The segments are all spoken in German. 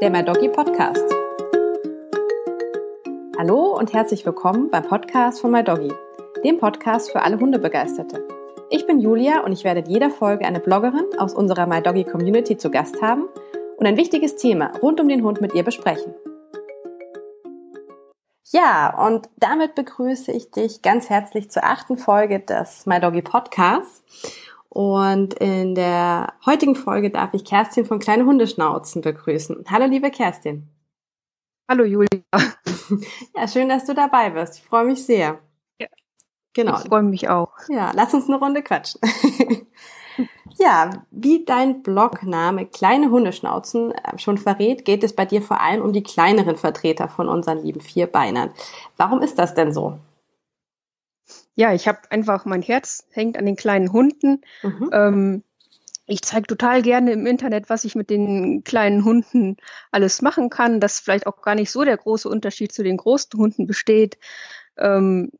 der My Doggy Podcast. Hallo und herzlich willkommen beim Podcast von My Doggy, dem Podcast für alle Hundebegeisterte. Ich bin Julia und ich werde in jeder Folge eine Bloggerin aus unserer My Doggy Community zu Gast haben und ein wichtiges Thema rund um den Hund mit ihr besprechen. Ja, und damit begrüße ich dich ganz herzlich zur achten Folge des My Doggy Podcasts. Und in der heutigen Folge darf ich Kerstin von Kleine Hundeschnauzen begrüßen. Hallo, liebe Kerstin. Hallo, Julia. Ja, schön, dass du dabei bist. Ich freue mich sehr. Ja. Genau. Ich freue mich auch. Ja, lass uns eine Runde quatschen. ja, wie dein Blogname Kleine Hundeschnauzen äh, schon verrät, geht es bei dir vor allem um die kleineren Vertreter von unseren lieben Vierbeinern. Warum ist das denn so? Ja, ich habe einfach, mein Herz hängt an den kleinen Hunden. Mhm. Ähm, ich zeige total gerne im Internet, was ich mit den kleinen Hunden alles machen kann, dass vielleicht auch gar nicht so der große Unterschied zu den großen Hunden besteht. Ähm,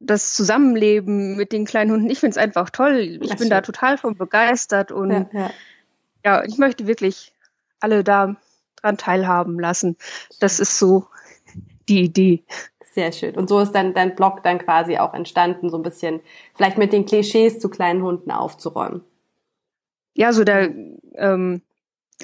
das Zusammenleben mit den kleinen Hunden, ich finde es einfach toll. Ich das bin schön. da total von begeistert und ja, ja. ja, ich möchte wirklich alle da dran teilhaben lassen. Das ist so die Idee. Sehr schön. Und so ist dann dein Blog dann quasi auch entstanden, so ein bisschen vielleicht mit den Klischees zu kleinen Hunden aufzuräumen. Ja, so der ähm,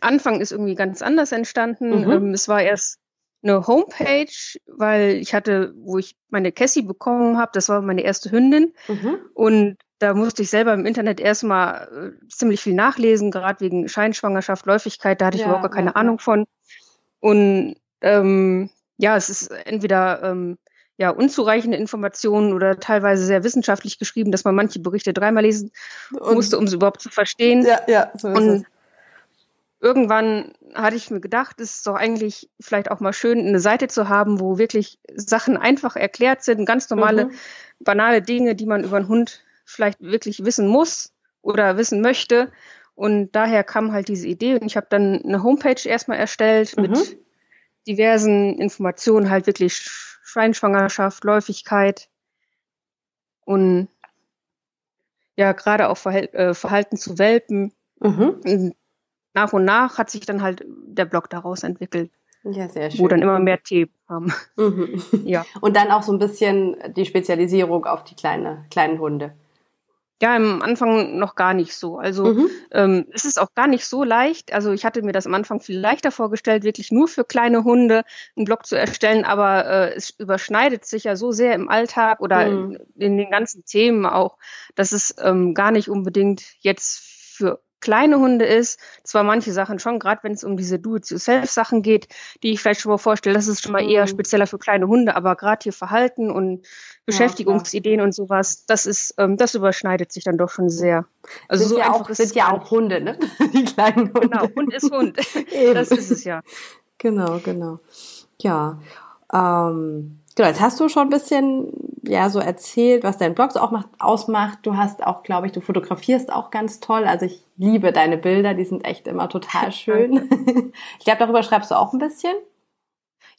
Anfang ist irgendwie ganz anders entstanden. Mhm. Ähm, es war erst eine Homepage, weil ich hatte, wo ich meine Cassie bekommen habe, das war meine erste Hündin. Mhm. Und da musste ich selber im Internet erstmal äh, ziemlich viel nachlesen, gerade wegen Scheinschwangerschaft, Läufigkeit, da hatte ich ja, überhaupt gar keine ja, Ahnung von. Und ähm, ja, es ist entweder ähm, ja unzureichende Informationen oder teilweise sehr wissenschaftlich geschrieben, dass man manche Berichte dreimal lesen und, musste, um sie überhaupt zu verstehen. Ja, ja, so ist und es. Irgendwann hatte ich mir gedacht, es ist doch eigentlich vielleicht auch mal schön, eine Seite zu haben, wo wirklich Sachen einfach erklärt sind, ganz normale, mhm. banale Dinge, die man über einen Hund vielleicht wirklich wissen muss oder wissen möchte. Und daher kam halt diese Idee und ich habe dann eine Homepage erstmal erstellt mhm. mit diversen Informationen halt wirklich Schweinschwangerschaft, Läufigkeit und ja, gerade auch Verhal äh, Verhalten zu Welpen. Mhm. Nach und nach hat sich dann halt der Blog daraus entwickelt. Ja, sehr schön. Wo dann immer mehr Themen haben. Mhm. Ja. Und dann auch so ein bisschen die Spezialisierung auf die kleine, kleinen Hunde. Ja, am Anfang noch gar nicht so. Also mhm. ähm, es ist auch gar nicht so leicht. Also ich hatte mir das am Anfang viel leichter vorgestellt, wirklich nur für kleine Hunde einen Blog zu erstellen, aber äh, es überschneidet sich ja so sehr im Alltag oder mhm. in, in, den ganzen Themen auch, dass es ähm, gar nicht unbedingt jetzt für kleine Hunde ist. Zwar manche Sachen schon, gerade wenn es um diese Do-it-yourself-Sachen geht, die ich vielleicht schon mal vorstelle, das ist schon mal eher mhm. spezieller für kleine Hunde, aber gerade hier Verhalten und Beschäftigungsideen ja, und sowas, das ist, ähm, das überschneidet sich dann doch schon sehr. Also sind so ja auch, sind ja auch Hunde, ne? Die kleinen Hunde. Genau, Hund ist Hund. das ist es ja. Genau, genau. Ja. Ähm, Genau, jetzt hast du schon ein bisschen ja so erzählt, was dein Blog so auch macht, ausmacht. Du hast auch, glaube ich, du fotografierst auch ganz toll. Also ich liebe deine Bilder, die sind echt immer total schön. ich glaube, darüber schreibst du auch ein bisschen.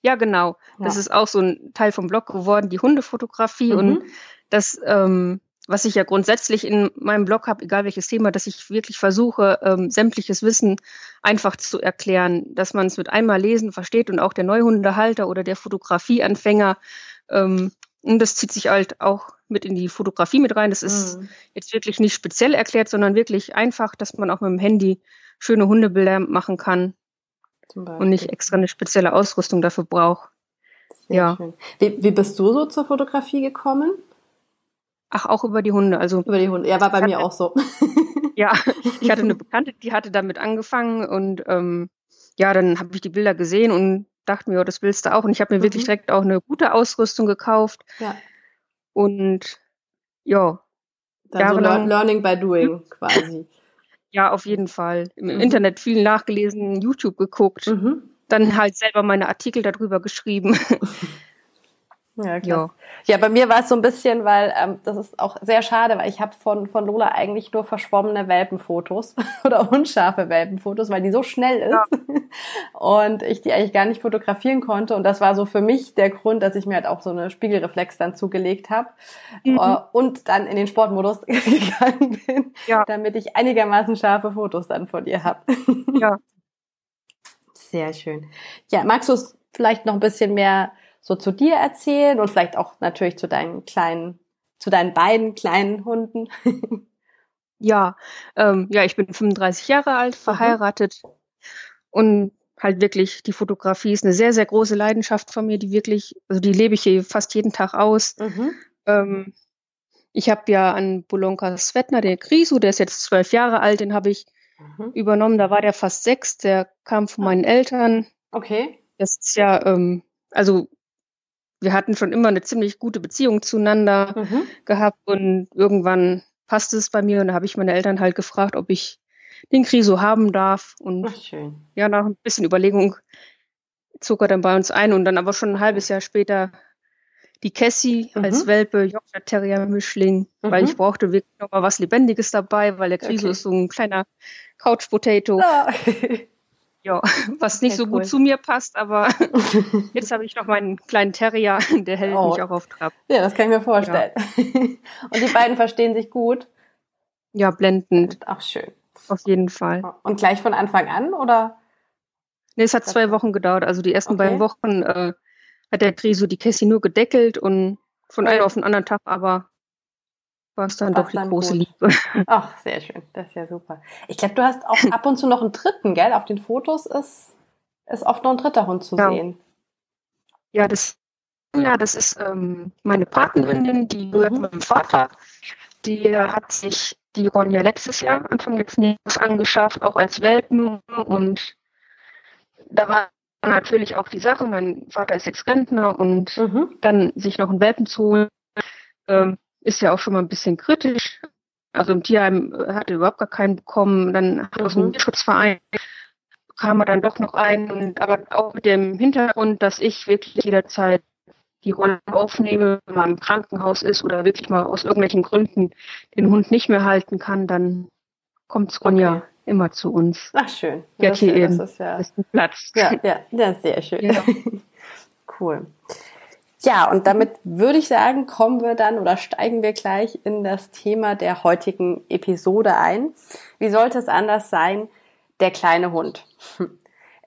Ja, genau. Ja. Das ist auch so ein Teil vom Blog geworden, die Hundefotografie mhm. und das ähm, was ich ja grundsätzlich in meinem Blog habe, egal welches Thema, dass ich wirklich versuche, ähm, sämtliches Wissen einfach zu erklären, dass man es mit einmal lesen versteht und auch der Neuhundehalter oder der Fotografieanfänger. Ähm, und das zieht sich halt auch mit in die Fotografie mit rein. Das ist mhm. jetzt wirklich nicht speziell erklärt, sondern wirklich einfach, dass man auch mit dem Handy schöne Hundebilder machen kann und nicht extra eine spezielle Ausrüstung dafür braucht. Sehr ja. Schön. Wie, wie bist du so zur Fotografie gekommen? Ach, auch über die Hunde. Also über die Hunde. Ja, war bei mir auch so. ja, ich hatte eine Bekannte, die hatte damit angefangen und ähm, ja, dann habe ich die Bilder gesehen und dachte mir, oh, das willst du auch. Und ich habe mir mhm. wirklich direkt auch eine gute Ausrüstung gekauft. Ja. Und ja. Dann so Learning by Doing quasi. Ja, auf jeden Fall. Im mhm. Internet viel nachgelesen, YouTube geguckt, mhm. dann halt selber meine Artikel darüber geschrieben. Ja, klasse. Ja, bei mir war es so ein bisschen, weil ähm, das ist auch sehr schade, weil ich habe von, von Lola eigentlich nur verschwommene Welpenfotos oder unscharfe Welpenfotos, weil die so schnell ist ja. und ich die eigentlich gar nicht fotografieren konnte. Und das war so für mich der Grund, dass ich mir halt auch so eine Spiegelreflex dann zugelegt habe mhm. äh, und dann in den Sportmodus gegangen bin, ja. damit ich einigermaßen scharfe Fotos dann von ihr habe. Ja. Sehr schön. Ja, magst du es vielleicht noch ein bisschen mehr so zu dir erzählen und vielleicht auch natürlich zu deinen kleinen, zu deinen beiden kleinen Hunden? ja, ähm, ja, ich bin 35 Jahre alt, mhm. verheiratet mhm. und halt wirklich, die Fotografie ist eine sehr, sehr große Leidenschaft von mir, die wirklich, also die lebe ich hier fast jeden Tag aus. Mhm. Ähm, ich habe ja an Bolonka Svetner, der Krisu, der ist jetzt zwölf Jahre alt, den habe ich mhm. übernommen. Da war der fast sechs, der kam von meinen Eltern. Okay. Das ist ja, ähm, also wir hatten schon immer eine ziemlich gute Beziehung zueinander mhm. gehabt und irgendwann passte es bei mir und da habe ich meine Eltern halt gefragt, ob ich den Kriso haben darf. Und ja, nach ein bisschen Überlegung zog er dann bei uns ein und dann aber schon ein halbes Jahr später die Cassie mhm. als Welpe, Yorkshire Terrier Mischling, mhm. weil ich brauchte wirklich noch mal was Lebendiges dabei, weil der Kriso okay. ist so ein kleiner Couch Potato. Oh. ja, was nicht okay, so cool. gut zu mir passt, aber jetzt habe ich noch meinen kleinen Terrier, der hält oh. mich auch auf Trab. Ja, das kann ich mir vorstellen. Ja. Und die beiden verstehen sich gut. Ja, blendend. Ach, schön. Auf jeden Fall. Und gleich von Anfang an, oder? Nee, es hat zwei Wochen gedauert. Also die ersten okay. beiden Wochen äh, hat der Kriso die Cassie nur gedeckelt und von einem auf den anderen Tag aber war es dann War's doch die große gut. Liebe. Ach, sehr schön. Das ist ja super. Ich glaube, du hast auch ab und zu noch einen dritten, gell? Auf den Fotos ist, ist oft noch ein dritter Hund zu ja. sehen. Ja, das, ja, das ist ähm, meine Patenhündin, die gehört mhm. meinem Vater. Die hat sich die Ronja letztes Jahr, Anfang letzten Jahres angeschafft, auch als Welpen. Und da war natürlich auch die Sache, mein Vater ist jetzt Rentner und mhm. dann sich noch einen Welpen zu holen, ähm, ist ja auch schon mal ein bisschen kritisch. Also im Tierheim hat er überhaupt gar keinen bekommen. Dann hat aus dem mhm. Schutzverein kam er dann doch noch ein. Aber auch mit dem Hintergrund, dass ich wirklich jederzeit die Rolle aufnehme, wenn man im Krankenhaus ist oder wirklich mal aus irgendwelchen Gründen den Hund nicht mehr halten kann, dann kommt Ronja okay. immer zu uns. Ach schön. Ja, das, hier das eben. Ist ja, ist Platz. Ja, ja, das ist sehr schön. Ja. cool. Ja, und damit würde ich sagen, kommen wir dann oder steigen wir gleich in das Thema der heutigen Episode ein. Wie sollte es anders sein? Der kleine Hund.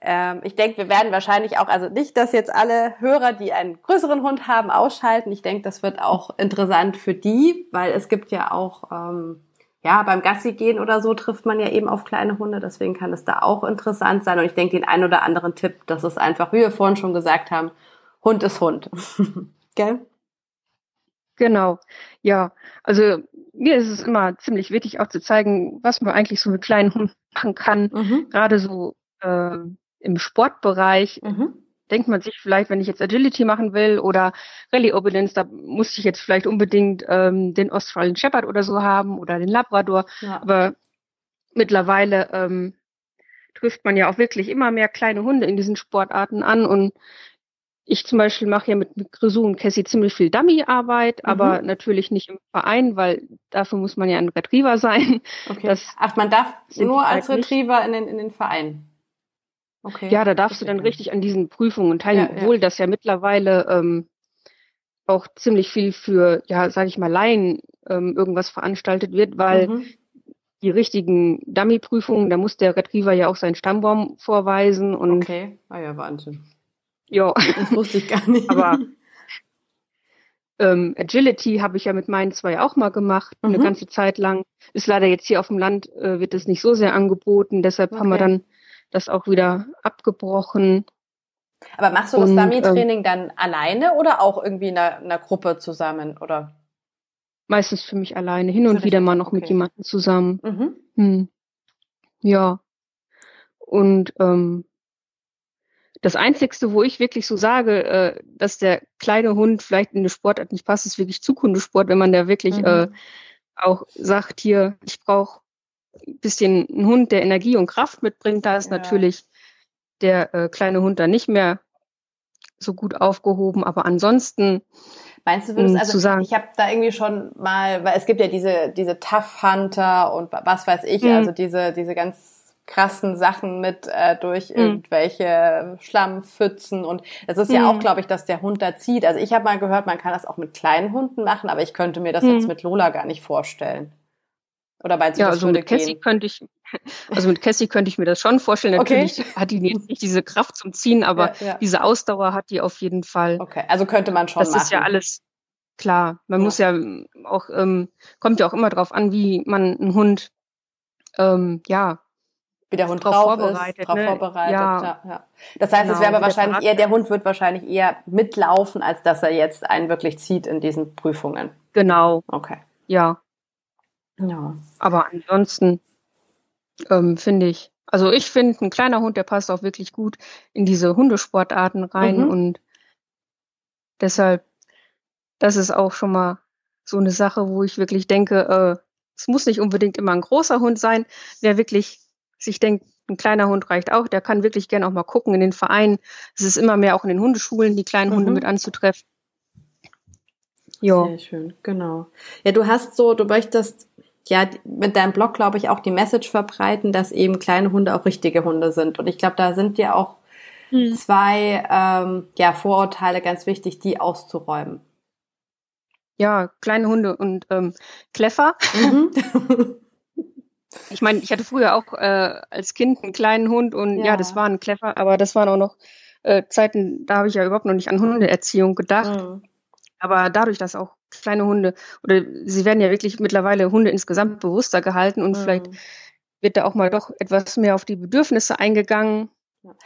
Ähm, ich denke, wir werden wahrscheinlich auch, also nicht, dass jetzt alle Hörer, die einen größeren Hund haben, ausschalten. Ich denke, das wird auch interessant für die, weil es gibt ja auch, ähm, ja, beim Gassi gehen oder so trifft man ja eben auf kleine Hunde. Deswegen kann es da auch interessant sein. Und ich denke, den einen oder anderen Tipp, das ist einfach, wie wir vorhin schon gesagt haben, Hund ist Hund. Gell? Genau. Ja, also mir ist es immer ziemlich wichtig auch zu zeigen, was man eigentlich so mit kleinen Hunden machen kann. Mhm. Gerade so äh, im Sportbereich. Mhm. Denkt man sich vielleicht, wenn ich jetzt Agility machen will oder Rallye Obedience, da muss ich jetzt vielleicht unbedingt ähm, den Australian Shepherd oder so haben oder den Labrador. Ja. Aber mittlerweile ähm, trifft man ja auch wirklich immer mehr kleine Hunde in diesen Sportarten an und ich zum Beispiel mache ja mit, mit Grisou und Cassie ziemlich viel Dummy-Arbeit, mhm. aber natürlich nicht im Verein, weil dafür muss man ja ein Retriever sein. Okay. Ach, man darf nur als halt Retriever in den, in den Verein. Okay. Ja, da darfst du dann richtig an diesen Prüfungen teilnehmen, ja, obwohl ja. das ja mittlerweile ähm, auch ziemlich viel für, ja, sage ich mal, Laien ähm, irgendwas veranstaltet wird, weil mhm. die richtigen Dummy-Prüfungen, da muss der Retriever ja auch seinen Stammbaum vorweisen und. Okay, ah ja, Wahnsinn. Ja. Das wusste ich gar nicht. Aber ähm, Agility habe ich ja mit meinen zwei auch mal gemacht, mhm. eine ganze Zeit lang. Ist leider jetzt hier auf dem Land, äh, wird es nicht so sehr angeboten, deshalb okay. haben wir dann das auch wieder abgebrochen. Aber machst du das Dummy-Training ähm, dann alleine oder auch irgendwie in einer, einer, Gruppe zusammen, oder? Meistens für mich alleine, hin und wieder mal noch okay. mit jemandem zusammen. Mhm. Hm. Ja. Und ähm, das Einzigste, wo ich wirklich so sage, äh, dass der kleine Hund vielleicht in eine Sportart nicht passt, ist wirklich Zukundesport, wenn man da wirklich mhm. äh, auch sagt, hier, ich brauche bisschen ein Hund, der Energie und Kraft mitbringt, da ist ja. natürlich der äh, kleine Hund dann nicht mehr so gut aufgehoben. Aber ansonsten Meinst du, würdest, also sagen, ich habe da irgendwie schon mal, weil es gibt ja diese diese Tough Hunter und was weiß ich, mhm. also diese diese ganz krassen Sachen mit äh, durch mhm. irgendwelche Schlammpfützen und es ist ja mhm. auch, glaube ich, dass der Hund da zieht. Also ich habe mal gehört, man kann das auch mit kleinen Hunden machen, aber ich könnte mir das mhm. jetzt mit Lola gar nicht vorstellen. Oder meinst du, ja, also mit Cassie gehen? könnte ich, also mit Cassie könnte ich mir das schon vorstellen. Natürlich okay. hat die nicht diese Kraft zum Ziehen, aber ja, ja. diese Ausdauer hat die auf jeden Fall. Okay, also könnte man schon das machen. Das ist ja alles klar. Man ja. muss ja auch, ähm, kommt ja auch immer drauf an, wie man einen Hund, ähm, ja, wie der Hund drauf, vorbereitet, ist, drauf ne? vorbereitet. Ja. Ja, ja. Das heißt, genau, es wäre aber wahrscheinlich eher, der Hund wird wahrscheinlich eher mitlaufen, als dass er jetzt einen wirklich zieht in diesen Prüfungen. Genau. Okay. Ja. Ja. Aber ansonsten ähm, finde ich, also ich finde, ein kleiner Hund, der passt auch wirklich gut in diese Hundesportarten rein mhm. und deshalb, das ist auch schon mal so eine Sache, wo ich wirklich denke, äh, es muss nicht unbedingt immer ein großer Hund sein, wer wirklich sich denkt, ein kleiner Hund reicht auch, der kann wirklich gerne auch mal gucken in den Vereinen. Es ist immer mehr auch in den Hundeschulen, die kleinen mhm. Hunde mit anzutreffen. Ja. Sehr schön, genau. Ja, du hast so, du möchtest ja mit deinem Blog, glaube ich, auch die Message verbreiten, dass eben kleine Hunde auch richtige Hunde sind. Und ich glaube, da sind dir auch hm. zwei ähm, ja, Vorurteile ganz wichtig, die auszuräumen. Ja, kleine Hunde und ähm, Kleffer. Mhm. ich meine, ich hatte früher auch äh, als Kind einen kleinen Hund und ja, ja das war ein Kleffer, aber das waren auch noch äh, Zeiten, da habe ich ja überhaupt noch nicht an Hundeerziehung gedacht. Mhm. Aber dadurch, dass auch kleine Hunde oder sie werden ja wirklich mittlerweile Hunde insgesamt bewusster gehalten und mhm. vielleicht wird da auch mal doch etwas mehr auf die Bedürfnisse eingegangen.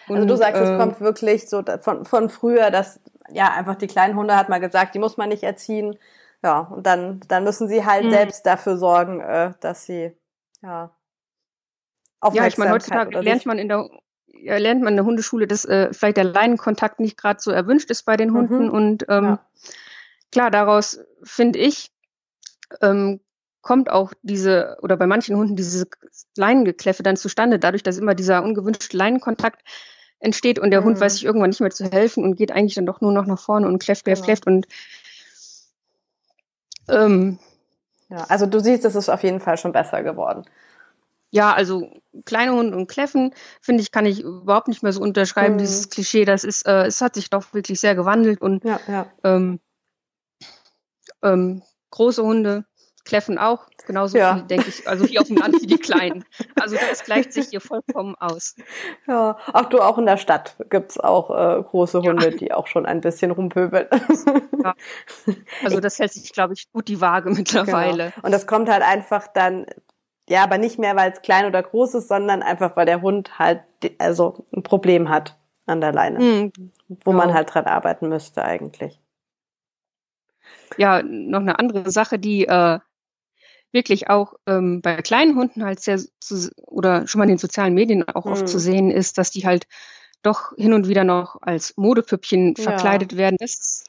Also und, du sagst, äh, es kommt wirklich so von, von früher, dass ja einfach die kleinen Hunde hat mal gesagt, die muss man nicht erziehen. Ja, und dann, dann müssen sie halt mhm. selbst dafür sorgen, äh, dass sie ja Ja, ich meine, heutzutage lernt man in der ja, lernt man in der Hundeschule, dass äh, vielleicht der Leinenkontakt nicht gerade so erwünscht ist bei den Hunden mhm. und ähm, ja klar, daraus finde ich, ähm, kommt auch diese, oder bei manchen Hunden diese Leinengekläffe dann zustande, dadurch, dass immer dieser ungewünschte Leinenkontakt entsteht und der mhm. Hund weiß sich irgendwann nicht mehr zu helfen und geht eigentlich dann doch nur noch nach vorne und kläfft, kläfft, genau. kläfft und ähm, ja, also du siehst, es ist auf jeden Fall schon besser geworden. Ja, also kleine Hunde und Kläffen, finde ich, kann ich überhaupt nicht mehr so unterschreiben, mhm. dieses Klischee. Das ist, äh, es hat sich doch wirklich sehr gewandelt und ja, ja. Ähm, ähm, große Hunde kläffen auch, genauso ja. viel, denke ich, also hier auf dem Land wie die kleinen. Also das gleicht sich hier vollkommen aus. Ja, ach du, auch in der Stadt gibt's auch äh, große Hunde, ja. die auch schon ein bisschen rumpöbeln. Ja. Also das hält sich, glaube ich, gut die Waage mittlerweile. Genau. Und das kommt halt einfach dann, ja, aber nicht mehr, weil es klein oder groß ist, sondern einfach, weil der Hund halt also ein Problem hat an der Leine, mhm. wo man halt dran arbeiten müsste eigentlich ja noch eine andere Sache, die äh, wirklich auch ähm, bei kleinen Hunden halt sehr zu, oder schon mal in den sozialen Medien auch mhm. oft zu sehen ist, dass die halt doch hin und wieder noch als Modepüppchen verkleidet ja. werden. Das ist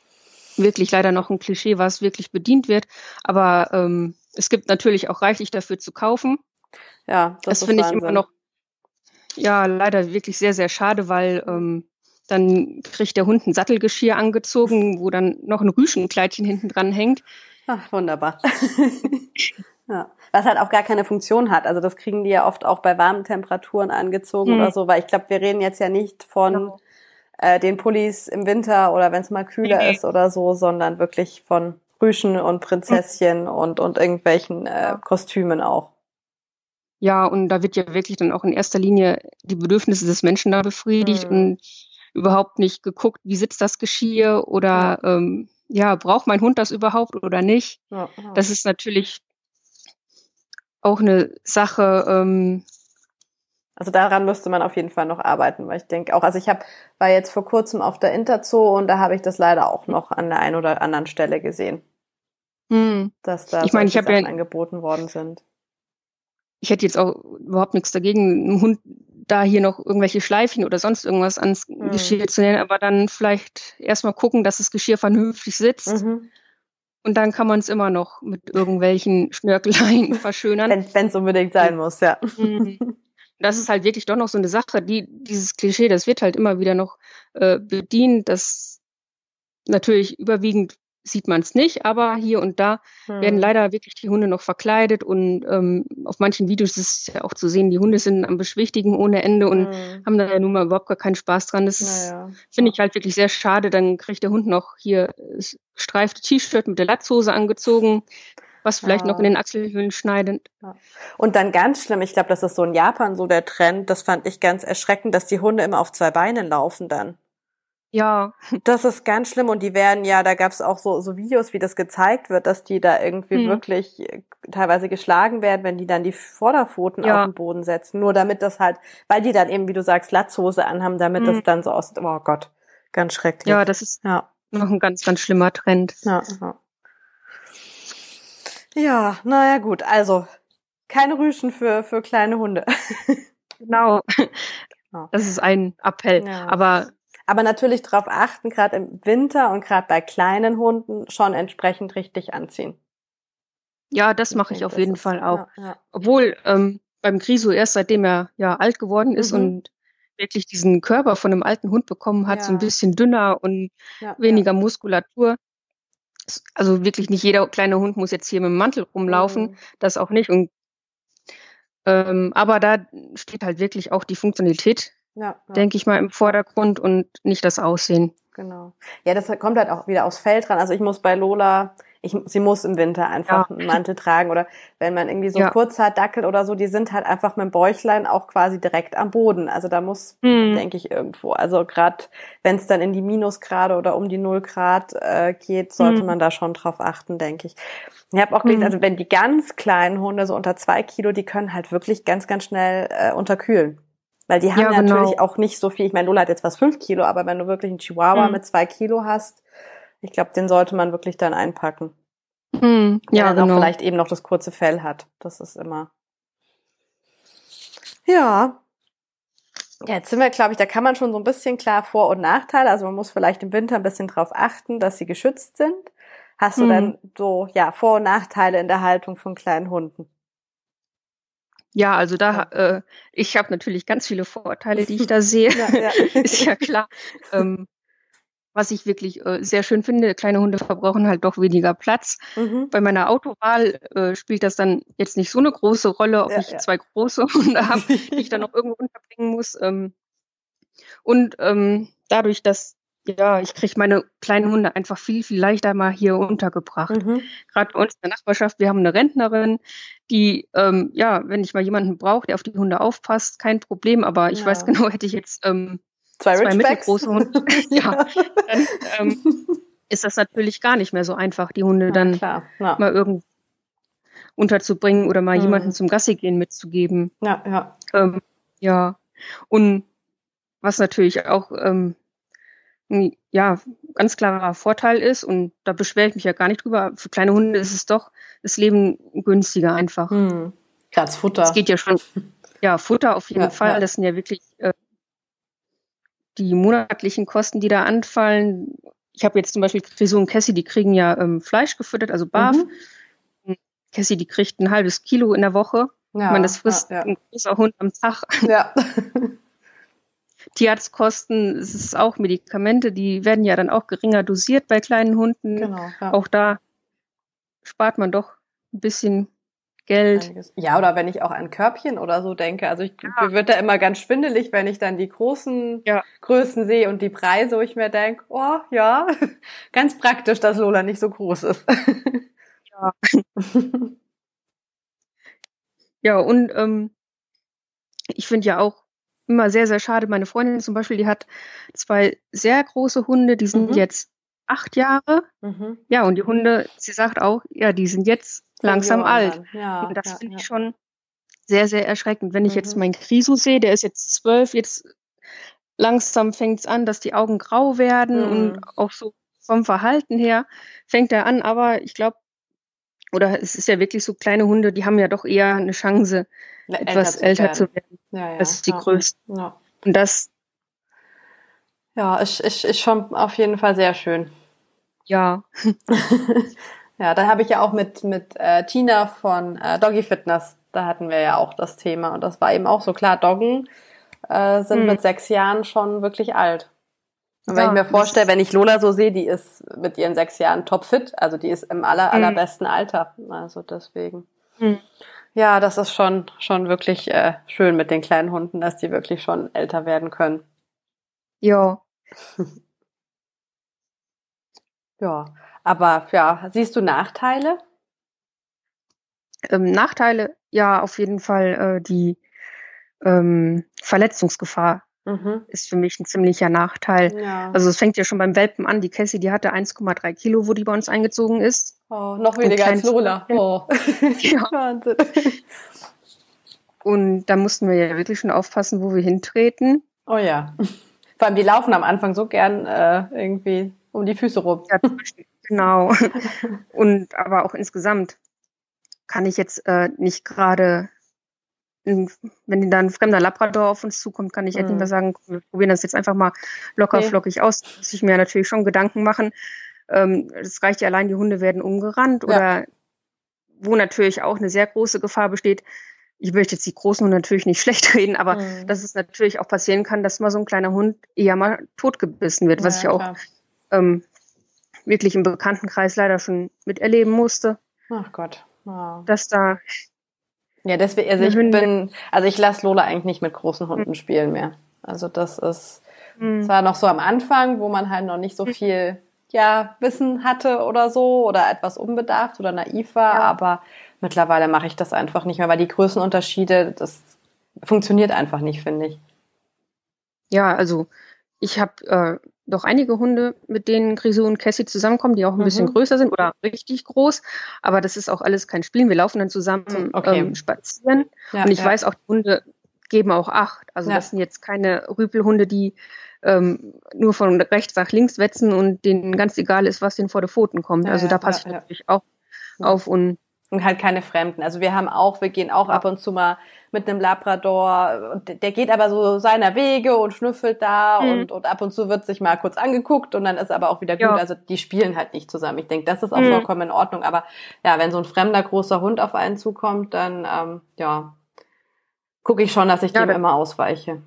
wirklich leider noch ein Klischee, was wirklich bedient wird. Aber ähm, es gibt natürlich auch reichlich dafür zu kaufen. Ja, das, das finde ich immer noch ja leider wirklich sehr sehr schade, weil ähm, dann kriegt der Hund ein Sattelgeschirr angezogen, wo dann noch ein Rüschenkleidchen hinten dran hängt. Ach, wunderbar. ja. Was halt auch gar keine Funktion hat. Also das kriegen die ja oft auch bei warmen Temperaturen angezogen mhm. oder so, weil ich glaube, wir reden jetzt ja nicht von genau. äh, den Pullis im Winter oder wenn es mal kühler nee. ist oder so, sondern wirklich von Rüschen und Prinzesschen mhm. und, und irgendwelchen äh, Kostümen auch. Ja, und da wird ja wirklich dann auch in erster Linie die Bedürfnisse des Menschen da befriedigt mhm. und überhaupt nicht geguckt, wie sitzt das Geschirr oder ähm, ja braucht mein Hund das überhaupt oder nicht. Ja, ja. Das ist natürlich auch eine Sache. Ähm, also daran müsste man auf jeden Fall noch arbeiten, weil ich denke auch, also ich habe war jetzt vor kurzem auf der Interzoo und da habe ich das leider auch noch an der einen oder anderen Stelle gesehen, hm. dass da ich meine, ich ja angeboten worden sind. Ich hätte jetzt auch überhaupt nichts dagegen, einen Hund da hier noch irgendwelche Schleifchen oder sonst irgendwas ans mhm. Geschirr zu nehmen, aber dann vielleicht erstmal gucken, dass das Geschirr vernünftig sitzt. Mhm. Und dann kann man es immer noch mit irgendwelchen Schnörkeleien verschönern. Wenn es unbedingt sein muss, ja. Mhm. Das ist halt wirklich doch noch so eine Sache, die, dieses Klischee, das wird halt immer wieder noch äh, bedient, dass natürlich überwiegend sieht man es nicht, aber hier und da hm. werden leider wirklich die Hunde noch verkleidet und ähm, auf manchen Videos ist es ja auch zu sehen, die Hunde sind am Beschwichtigen ohne Ende und hm. haben da ja nun mal überhaupt gar keinen Spaß dran. Das naja. finde ich halt wirklich sehr schade. Dann kriegt der Hund noch hier streifte T-Shirt mit der Latzhose angezogen. was vielleicht ja. noch in den Achselhöhlen schneidet. Ja. Und dann ganz schlimm, ich glaube, das ist so in Japan so der Trend, das fand ich ganz erschreckend, dass die Hunde immer auf zwei Beinen laufen dann. Ja. Das ist ganz schlimm und die werden ja, da gab es auch so, so Videos, wie das gezeigt wird, dass die da irgendwie hm. wirklich äh, teilweise geschlagen werden, wenn die dann die Vorderpfoten ja. auf den Boden setzen. Nur damit das halt, weil die dann eben, wie du sagst, Latzhose anhaben, damit hm. das dann so aussieht. Oh Gott, ganz schrecklich. Ja, das ist ja. noch ein ganz, ganz schlimmer Trend. Ja, ja. ja naja gut, also keine Rüschen für, für kleine Hunde. genau. Das ist ein Appell. Ja. Aber aber natürlich darauf achten, gerade im Winter und gerade bei kleinen Hunden schon entsprechend richtig anziehen. Ja, das mache ich, ich auf jeden Fall auch. Ja, ja. Obwohl ähm, beim Griso erst seitdem er ja alt geworden ist mhm. und wirklich diesen Körper von einem alten Hund bekommen hat, ja. so ein bisschen dünner und weniger Muskulatur. Also wirklich nicht jeder kleine Hund muss jetzt hier mit dem Mantel rumlaufen, mhm. das auch nicht. Und ähm, aber da steht halt wirklich auch die Funktionalität ja, ja. denke ich mal, im Vordergrund und nicht das Aussehen. Genau. Ja, das kommt halt auch wieder aufs Feld dran. Also ich muss bei Lola, ich, sie muss im Winter einfach ja. einen Mantel tragen oder wenn man irgendwie so ja. kurz hat, Dackel oder so, die sind halt einfach mit dem Bäuchlein auch quasi direkt am Boden. Also da muss, hm. denke ich, irgendwo. Also gerade wenn es dann in die Minusgrade oder um die Null Grad äh, geht, sollte hm. man da schon drauf achten, denke ich. Ich habe auch gelesen, hm. also wenn die ganz kleinen Hunde, so unter zwei Kilo, die können halt wirklich ganz, ganz schnell äh, unterkühlen. Weil die haben ja, genau. natürlich auch nicht so viel. Ich meine, Lola hat jetzt was fünf Kilo, aber wenn du wirklich einen Chihuahua mhm. mit zwei Kilo hast, ich glaube, den sollte man wirklich dann einpacken. Mhm. Ja, wenn er genau. vielleicht eben noch das kurze Fell hat. Das ist immer. Ja. Jetzt sind wir, glaube ich, da kann man schon so ein bisschen klar Vor- und Nachteile. Also man muss vielleicht im Winter ein bisschen drauf achten, dass sie geschützt sind. Hast du mhm. dann so, ja, Vor- und Nachteile in der Haltung von kleinen Hunden? Ja, also da, äh, ich habe natürlich ganz viele Vorteile, die ich da sehe. Ja, ja. ist ja klar. Ähm, was ich wirklich äh, sehr schön finde, kleine Hunde verbrauchen halt doch weniger Platz. Mhm. Bei meiner Autowahl äh, spielt das dann jetzt nicht so eine große Rolle, ob ja, ich zwei große Hunde habe, die ich dann noch irgendwo unterbringen muss. Ähm, und ähm, dadurch, dass ja, ich kriege meine kleinen Hunde einfach viel, viel leichter mal hier untergebracht. Mhm. Gerade bei uns in der Nachbarschaft, wir haben eine Rentnerin, die, ähm, ja, wenn ich mal jemanden brauche, der auf die Hunde aufpasst, kein Problem, aber ich ja. weiß genau, hätte ich jetzt ähm, zwei, zwei mittelgroße Hunde, ja, dann ähm, ist das natürlich gar nicht mehr so einfach, die Hunde dann ja, mal irgendwo unterzubringen oder mal mhm. jemanden zum Gassi gehen mitzugeben. Ja, ja. Ähm, ja. Und was natürlich auch ähm, ja, ganz klarer Vorteil ist und da beschwere ich mich ja gar nicht drüber. Für kleine Hunde ist es doch das Leben günstiger einfach. Hm. Gerade Futter. Es geht ja schon, ja, Futter auf jeden ja, Fall. Ja. Das sind ja wirklich äh, die monatlichen Kosten, die da anfallen. Ich habe jetzt zum Beispiel Criso und Cassie, die kriegen ja ähm, Fleisch gefüttert, also Barf. Mhm. Cassie, die kriegt ein halbes Kilo in der Woche. Ja, ich meine, das frisst ja, ja. ein großer Hund am Tag. Ja. Tierarztkosten, es ist auch Medikamente, die werden ja dann auch geringer dosiert bei kleinen Hunden. Genau, ja. Auch da spart man doch ein bisschen Geld. Ja, oder wenn ich auch an Körbchen oder so denke. Also ich ja. wird da immer ganz schwindelig, wenn ich dann die großen ja. Größen sehe und die Preise, wo ich mir denke, oh ja, ganz praktisch, dass Lola nicht so groß ist. Ja. ja, und ähm, ich finde ja auch, immer sehr, sehr schade. Meine Freundin zum Beispiel, die hat zwei sehr große Hunde, die sind mhm. jetzt acht Jahre. Mhm. Ja, und die Hunde, sie sagt auch, ja, die sind jetzt langsam alt. Ja, und das ja, finde ich ja. schon sehr, sehr erschreckend. Wenn ich mhm. jetzt meinen Krisu sehe, der ist jetzt zwölf, jetzt langsam fängt es an, dass die Augen grau werden und mhm. auch so vom Verhalten her fängt er an, aber ich glaube, oder es ist ja wirklich so kleine Hunde, die haben ja doch eher eine Chance, etwas älter zu werden. Zu werden. Ja, ja, das ist die größte. Ja. Und das. Ja, ist, ist, ist schon auf jeden Fall sehr schön. Ja. ja, da habe ich ja auch mit, mit äh, Tina von äh, Doggy Fitness, da hatten wir ja auch das Thema. Und das war eben auch so klar, Doggen äh, sind hm. mit sechs Jahren schon wirklich alt. Und wenn ja, ich mir vorstelle, wenn ich Lola so sehe, die ist mit ihren sechs Jahren topfit, also die ist im aller, hm. allerbesten Alter. Also deswegen. Hm. Ja, das ist schon, schon wirklich äh, schön mit den kleinen Hunden, dass die wirklich schon älter werden können. Ja. ja, aber ja, siehst du Nachteile? Ähm, Nachteile, ja, auf jeden Fall äh, die ähm, Verletzungsgefahr mhm. ist für mich ein ziemlicher Nachteil. Ja. Also es fängt ja schon beim Welpen an. Die Cassie, die hatte 1,3 Kilo, wo die bei uns eingezogen ist. Oh, noch weniger als Lola. Oh. ja. Wahnsinn. Und da mussten wir ja wirklich schon aufpassen, wo wir hintreten. Oh ja. Vor allem die laufen am Anfang so gern äh, irgendwie um die Füße rum. Ja, genau. Und aber auch insgesamt kann ich jetzt äh, nicht gerade wenn da ein fremder Labrador auf uns zukommt, kann ich mhm. nicht mehr sagen, wir probieren das jetzt einfach mal locker okay. flockig aus. Da muss ich mir natürlich schon Gedanken machen. Ähm, es reicht ja allein, die Hunde werden umgerannt ja. oder wo natürlich auch eine sehr große Gefahr besteht. Ich möchte jetzt die großen Hunde natürlich nicht schlecht reden, aber mhm. dass es natürlich auch passieren kann, dass mal so ein kleiner Hund eher mal totgebissen wird, ja, was ich auch ähm, wirklich im Bekanntenkreis leider schon miterleben musste. Ach Gott. Wow. Dass da ja, deswegen, also ich bin, also ich lasse Lola eigentlich nicht mit großen Hunden spielen mehr. Also das ist mhm. zwar noch so am Anfang, wo man halt noch nicht so hm. viel ja, Wissen hatte oder so oder etwas unbedarft oder naiv war, ja. aber mittlerweile mache ich das einfach nicht mehr, weil die Größenunterschiede, das funktioniert einfach nicht, finde ich. Ja, also ich habe äh, doch einige Hunde, mit denen Grisou und Cassie zusammenkommen, die auch ein mhm. bisschen größer sind oder richtig groß. Aber das ist auch alles kein Spielen. Wir laufen dann zusammen okay. ähm, spazieren. Ja, und ich ja. weiß auch, die Hunde geben auch Acht. Also ja. das sind jetzt keine Rüpelhunde, die ähm, nur von rechts nach links wetzen und denen ganz egal ist, was denen vor die Pfoten kommt. also da passe ich natürlich auch auf und und halt keine Fremden. Also wir haben auch, wir gehen auch ab und zu mal mit einem Labrador und der geht aber so seiner Wege und schnüffelt da mhm. und, und ab und zu wird sich mal kurz angeguckt und dann ist aber auch wieder gut. Ja. Also die spielen halt nicht zusammen. Ich denke, das ist auch mhm. vollkommen in Ordnung. Aber ja, wenn so ein fremder großer Hund auf einen zukommt, dann ähm, ja, gucke ich schon, dass ich ja, dem immer ausweiche.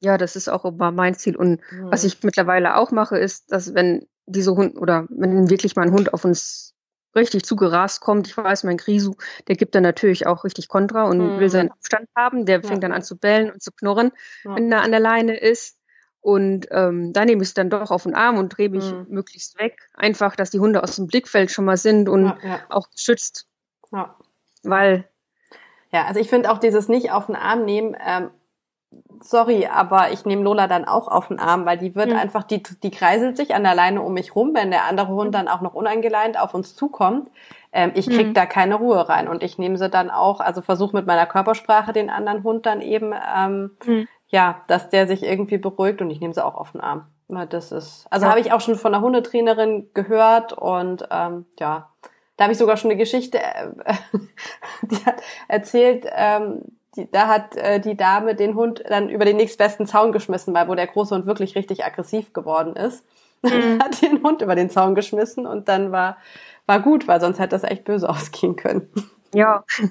Ja, das ist auch immer mein Ziel. Und mhm. was ich mittlerweile auch mache, ist, dass wenn diese Hund oder wenn wirklich mal ein Hund auf uns richtig zugerast kommt. Ich weiß, mein Grisu, der gibt dann natürlich auch richtig Kontra und mhm. will seinen Abstand haben. Der fängt ja. dann an zu bellen und zu knurren, ja. wenn er an der Leine ist. Und ähm, da nehme ich es dann doch auf den Arm und drehe mich mhm. möglichst weg. Einfach, dass die Hunde aus dem Blickfeld schon mal sind und ja, auch geschützt. Ja. Weil. Ja, also ich finde auch dieses nicht auf den Arm nehmen, ähm, sorry, aber ich nehme Lola dann auch auf den Arm, weil die wird mhm. einfach, die, die kreiselt sich an der Leine um mich rum, wenn der andere Hund dann auch noch unangeleint auf uns zukommt. Ähm, ich krieg mhm. da keine Ruhe rein und ich nehme sie dann auch, also versuche mit meiner Körpersprache den anderen Hund dann eben, ähm, mhm. ja, dass der sich irgendwie beruhigt und ich nehme sie auch auf den Arm. Das ist, also ja. habe ich auch schon von einer Hundetrainerin gehört und ähm, ja, da habe ich sogar schon eine Geschichte, äh, die hat erzählt, ähm, die, da hat äh, die Dame den Hund dann über den nächstbesten Zaun geschmissen, weil wo der große Hund wirklich richtig aggressiv geworden ist. Mhm. hat den Hund über den Zaun geschmissen und dann war, war gut, weil sonst hätte das echt böse ausgehen können. Ja.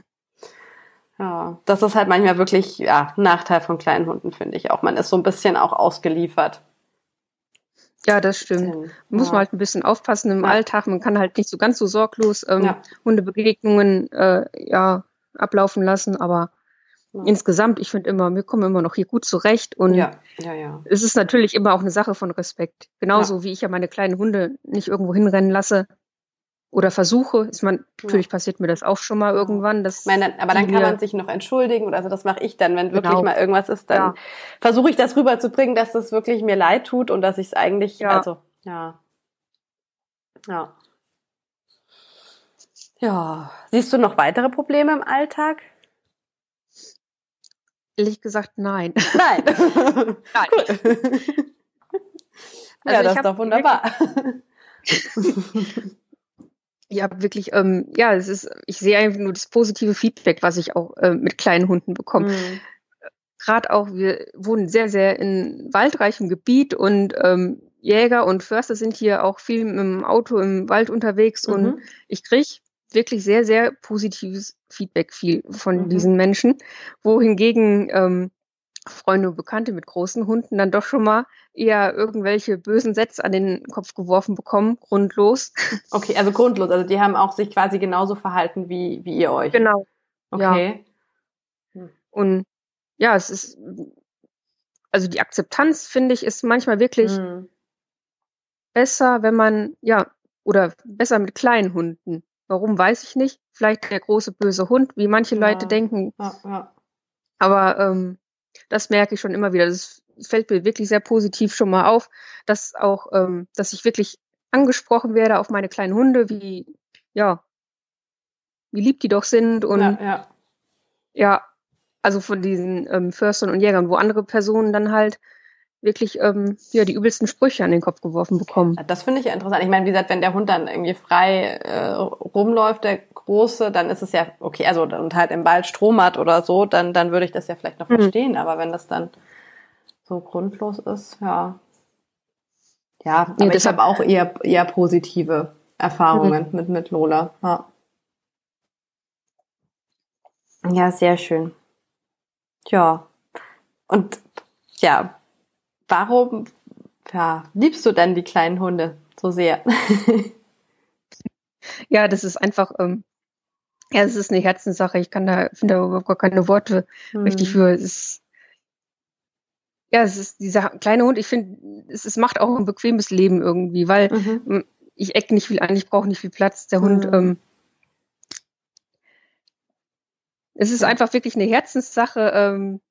Ja, das ist halt manchmal wirklich ja, ein Nachteil von kleinen Hunden, finde ich auch. Man ist so ein bisschen auch ausgeliefert. Ja, das stimmt. Ja. Muss man halt ein bisschen aufpassen im ja. Alltag. Man kann halt nicht so ganz so sorglos ähm, ja. Hundebegegnungen äh, ja, ablaufen lassen, aber. Insgesamt, ich finde immer, wir kommen immer noch hier gut zurecht und ja, ja, ja. es ist natürlich immer auch eine Sache von Respekt. Genauso wie ich ja meine kleinen Hunde nicht irgendwo hinrennen lasse oder versuche. Ich meine, natürlich passiert mir das auch schon mal irgendwann. Dass meine, aber dann kann man sich noch entschuldigen oder also das mache ich dann, wenn wirklich genau. mal irgendwas ist, dann versuche ich das rüberzubringen, dass das wirklich mir leid tut und dass ich es eigentlich, ja. also ja, ja. Ja, siehst du noch weitere Probleme im Alltag? Ehrlich gesagt, nein. Nein. nein. Cool. Also ja, das ist doch wunderbar. ja, wirklich, ähm, ja, es ist, ich sehe einfach nur das positive Feedback, was ich auch äh, mit kleinen Hunden bekomme. Mhm. Gerade auch, wir wohnen sehr, sehr in waldreichem Gebiet und ähm, Jäger und Förster sind hier auch viel mit dem Auto im Wald unterwegs mhm. und ich kriege wirklich sehr, sehr positives Feedback viel von mhm. diesen Menschen, wohingegen ähm, Freunde und Bekannte mit großen Hunden dann doch schon mal eher irgendwelche bösen Sätze an den Kopf geworfen bekommen, grundlos. Okay, also grundlos. Also die haben auch sich quasi genauso verhalten wie, wie ihr euch. Genau. Okay. Ja. Und ja, es ist, also die Akzeptanz, finde ich, ist manchmal wirklich hm. besser, wenn man, ja, oder besser mit kleinen Hunden Warum, weiß ich nicht. Vielleicht der große böse Hund, wie manche ja. Leute denken. Ja, ja. Aber ähm, das merke ich schon immer wieder. Das fällt mir wirklich sehr positiv schon mal auf, dass auch, ähm, dass ich wirklich angesprochen werde auf meine kleinen Hunde, wie, ja, wie lieb die doch sind und ja, ja. ja also von diesen ähm, Förstern und Jägern, wo andere Personen dann halt wirklich ähm, ja die übelsten Sprüche an den Kopf geworfen bekommen. Das finde ich ja interessant. Ich meine, wie gesagt, wenn der Hund dann irgendwie frei äh, rumläuft, der große, dann ist es ja okay, also und halt im Wald Strom hat oder so, dann dann würde ich das ja vielleicht noch mhm. verstehen. Aber wenn das dann so grundlos ist, ja, ja, aber ja, ich habe auch eher eher positive Erfahrungen mhm. mit mit Lola. Ja. ja, sehr schön. Ja. Und ja, warum ja, liebst du denn die kleinen Hunde so sehr? ja, das ist einfach, ähm, ja, es ist eine Herzenssache. Ich kann da, finde da überhaupt gar keine Worte hm. richtig für. Es ist, ja, es ist dieser kleine Hund, ich finde, es, es macht auch ein bequemes Leben irgendwie, weil mhm. ich eck nicht viel an, ich brauche nicht viel Platz. Der Hund, mhm. ähm, es ist einfach wirklich eine Herzenssache. Ähm,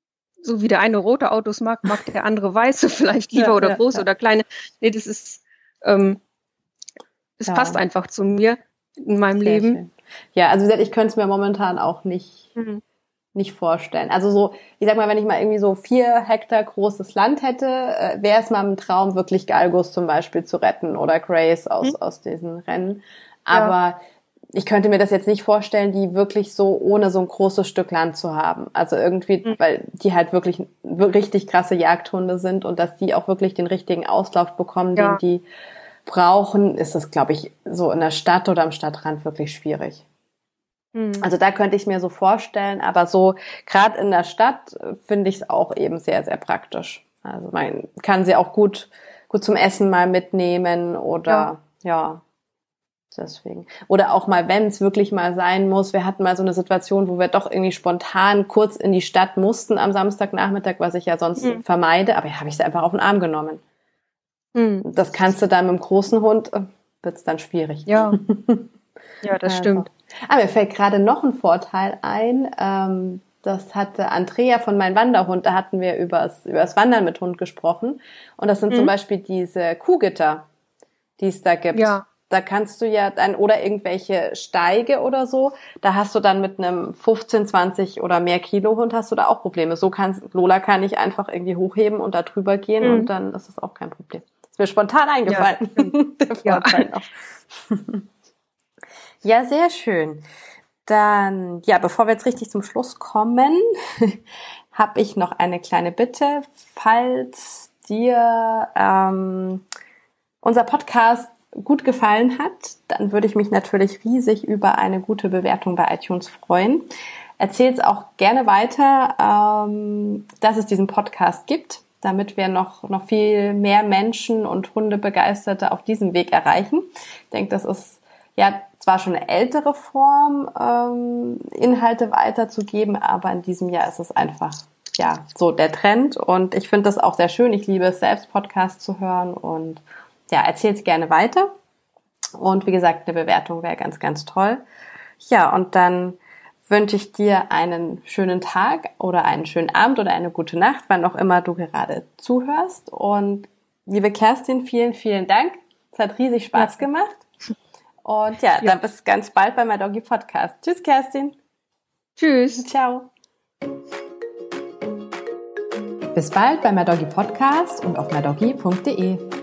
so wie der eine rote Autos mag, mag der andere weiße vielleicht lieber ja, oder ja, große ja. oder kleine. Nee, das ist, ähm, es passt einfach zu mir in meinem Sehr Leben. Schön. Ja, also ich könnte es mir momentan auch nicht, mhm. nicht vorstellen. Also so, ich sag mal, wenn ich mal irgendwie so vier Hektar großes Land hätte, äh, wäre es mal ein Traum, wirklich Galgos zum Beispiel zu retten oder Grace aus, mhm. aus diesen Rennen. Aber ich könnte mir das jetzt nicht vorstellen, die wirklich so ohne so ein großes Stück Land zu haben. Also irgendwie, mhm. weil die halt wirklich richtig krasse Jagdhunde sind und dass die auch wirklich den richtigen Auslauf bekommen, ja. den die brauchen, ist das, glaube ich, so in der Stadt oder am Stadtrand wirklich schwierig. Mhm. Also da könnte ich mir so vorstellen, aber so gerade in der Stadt finde ich es auch eben sehr, sehr praktisch. Also man kann sie auch gut, gut zum Essen mal mitnehmen oder ja. ja Deswegen. Oder auch mal, wenn es wirklich mal sein muss. Wir hatten mal so eine Situation, wo wir doch irgendwie spontan kurz in die Stadt mussten am Samstagnachmittag, was ich ja sonst mhm. vermeide. Aber ja, habe ich sie einfach auf den Arm genommen. Mhm. Das kannst du dann mit dem großen Hund, äh, wird's dann schwierig. Ja, ja das also. stimmt. Aber mir fällt gerade noch ein Vorteil ein. Ähm, das hatte Andrea von meinem Wanderhund. Da hatten wir übers, übers Wandern mit Hund gesprochen. Und das sind mhm. zum Beispiel diese Kuhgitter, die es da gibt. Ja da kannst du ja dann, oder irgendwelche Steige oder so, da hast du dann mit einem 15, 20 oder mehr Kilo Hund hast du da auch Probleme. So kann Lola kann ich einfach irgendwie hochheben und da drüber gehen mhm. und dann ist das auch kein Problem. Ist mir spontan eingefallen. Ja, Der Vorteil ja. noch. ja, sehr schön. Dann, ja, bevor wir jetzt richtig zum Schluss kommen, habe ich noch eine kleine Bitte. Falls dir ähm, unser Podcast gut gefallen hat, dann würde ich mich natürlich riesig über eine gute Bewertung bei iTunes freuen. Erzählt auch gerne weiter, ähm, dass es diesen Podcast gibt, damit wir noch, noch viel mehr Menschen und Hundebegeisterte auf diesem Weg erreichen. Ich denke, das ist ja zwar schon eine ältere Form, ähm, Inhalte weiterzugeben, aber in diesem Jahr ist es einfach ja so der Trend und ich finde das auch sehr schön. Ich liebe es selbst, Podcasts zu hören und ja, erzähl's gerne weiter. Und wie gesagt, eine Bewertung wäre ganz, ganz toll. Ja, und dann wünsche ich dir einen schönen Tag oder einen schönen Abend oder eine gute Nacht, wann auch immer du gerade zuhörst. Und liebe Kerstin, vielen, vielen Dank. Es hat riesig Spaß ja. gemacht. Und ja, ja, dann bis ganz bald bei My Doggy Podcast. Tschüss, Kerstin. Tschüss. Ciao. Bis bald bei My Doggy Podcast und auf mydoggy.de.